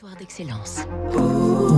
Territoire d'excellence.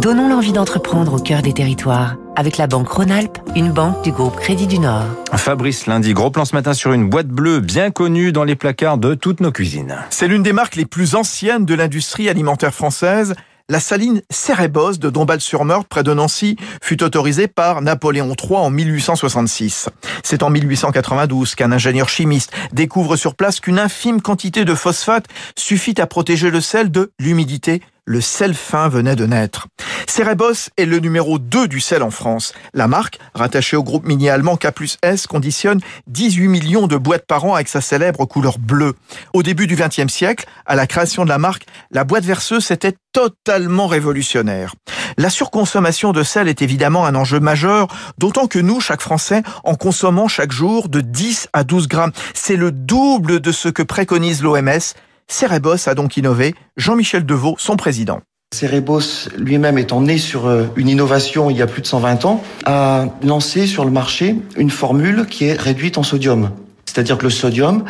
Donnons l'envie d'entreprendre au cœur des territoires avec la banque Rhône-Alpes, une banque du groupe Crédit du Nord. Fabrice lundi, gros plan ce matin sur une boîte bleue bien connue dans les placards de toutes nos cuisines. C'est l'une des marques les plus anciennes de l'industrie alimentaire française. La saline Cérébos de Dombasle-sur-Meurthe, près de Nancy, fut autorisée par Napoléon III en 1866. C'est en 1892 qu'un ingénieur chimiste découvre sur place qu'une infime quantité de phosphate suffit à protéger le sel de l'humidité. Le sel fin venait de naître. Cerebos est le numéro 2 du sel en France. La marque, rattachée au groupe minier allemand K plus S, conditionne 18 millions de boîtes par an avec sa célèbre couleur bleue. Au début du XXe siècle, à la création de la marque, la boîte verseuse était totalement révolutionnaire. La surconsommation de sel est évidemment un enjeu majeur, d'autant que nous, chaque Français, en consommons chaque jour de 10 à 12 grammes. C'est le double de ce que préconise l'OMS. Cerebos a donc innové. Jean-Michel Deveau, son président. Cerebos lui-même étant né sur euh, une innovation il y a plus de 120 ans, a lancé sur le marché une formule qui est réduite en sodium. C'est-à-dire que le sodium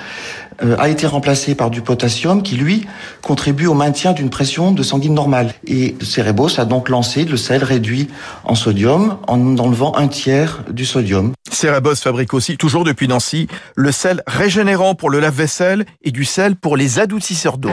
euh, a été remplacé par du potassium qui, lui, contribue au maintien d'une pression de sanguine normale. Et Cerebos a donc lancé le sel réduit en sodium en enlevant un tiers du sodium. Cerebos fabrique aussi, toujours depuis Nancy, le sel régénérant pour le lave-vaisselle et du sel pour les adoucisseurs d'eau.